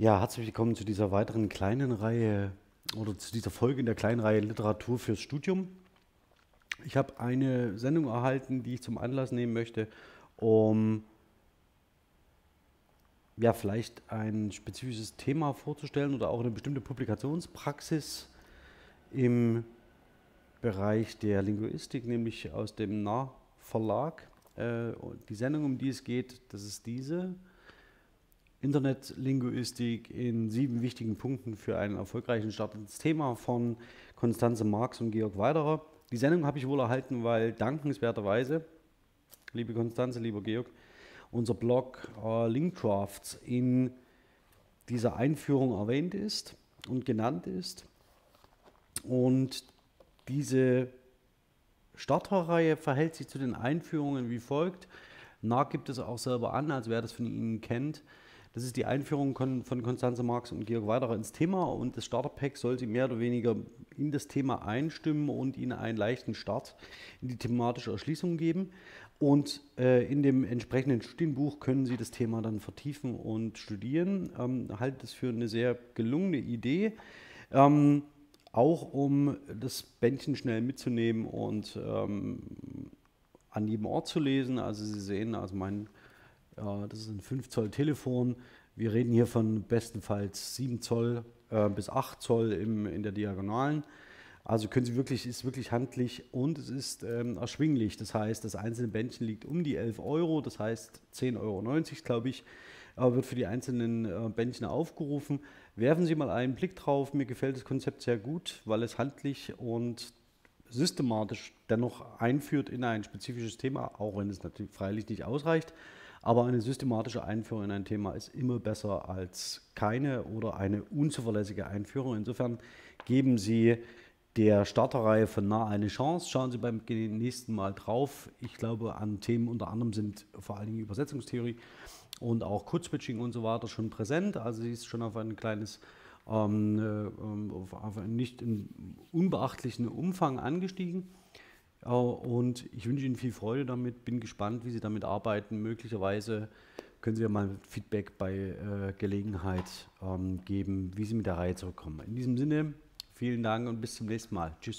Ja, herzlich willkommen zu dieser weiteren kleinen Reihe oder zu dieser Folge in der kleinen Reihe Literatur fürs Studium. Ich habe eine Sendung erhalten, die ich zum Anlass nehmen möchte, um ja, vielleicht ein spezifisches Thema vorzustellen oder auch eine bestimmte Publikationspraxis im Bereich der Linguistik, nämlich aus dem Nah-Verlag. Äh, die Sendung, um die es geht, das ist diese. Internetlinguistik in sieben wichtigen Punkten für einen erfolgreichen Start ins Thema von Konstanze Marx und Georg Weiderer. Die Sendung habe ich wohl erhalten, weil dankenswerterweise, liebe Konstanze, lieber Georg, unser Blog äh, Linkcrafts in dieser Einführung erwähnt ist und genannt ist. Und diese Starterreihe verhält sich zu den Einführungen wie folgt. Nach gibt es auch selber an, als wer das von Ihnen kennt. Das ist die Einführung von Konstanze Marx und Georg Weiderer ins Thema und das Starterpack soll Sie mehr oder weniger in das Thema einstimmen und Ihnen einen leichten Start in die thematische Erschließung geben. Und äh, in dem entsprechenden Studienbuch können Sie das Thema dann vertiefen und studieren. Ähm, halte es für eine sehr gelungene Idee. Ähm, auch um das Bändchen schnell mitzunehmen und ähm, an jedem Ort zu lesen. Also Sie sehen, also mein das ist ein 5 Zoll Telefon. Wir reden hier von bestenfalls 7 Zoll äh, bis 8 Zoll im, in der Diagonalen. Also können Sie wirklich, ist wirklich handlich und es ist ähm, erschwinglich. Das heißt, das einzelne Bändchen liegt um die 11 Euro, das heißt 10,90 Euro, glaube ich, aber wird für die einzelnen äh, Bändchen aufgerufen. Werfen Sie mal einen Blick drauf. Mir gefällt das Konzept sehr gut, weil es handlich und systematisch dennoch einführt in ein spezifisches Thema, auch wenn es natürlich freilich nicht ausreicht. Aber eine systematische Einführung in ein Thema ist immer besser als keine oder eine unzuverlässige Einführung. Insofern geben Sie der Starterreihe von nah eine Chance. Schauen Sie beim nächsten Mal drauf. Ich glaube, an Themen unter anderem sind vor allen Dingen Übersetzungstheorie und auch Code-Switching und so weiter schon präsent. Also sie ist schon auf ein kleines, auf einen nicht unbeachtlichen Umfang angestiegen. Und ich wünsche Ihnen viel Freude damit, bin gespannt, wie Sie damit arbeiten. Möglicherweise können Sie ja mal Feedback bei äh, Gelegenheit ähm, geben, wie Sie mit der Reihe zurückkommen. In diesem Sinne, vielen Dank und bis zum nächsten Mal. Tschüss.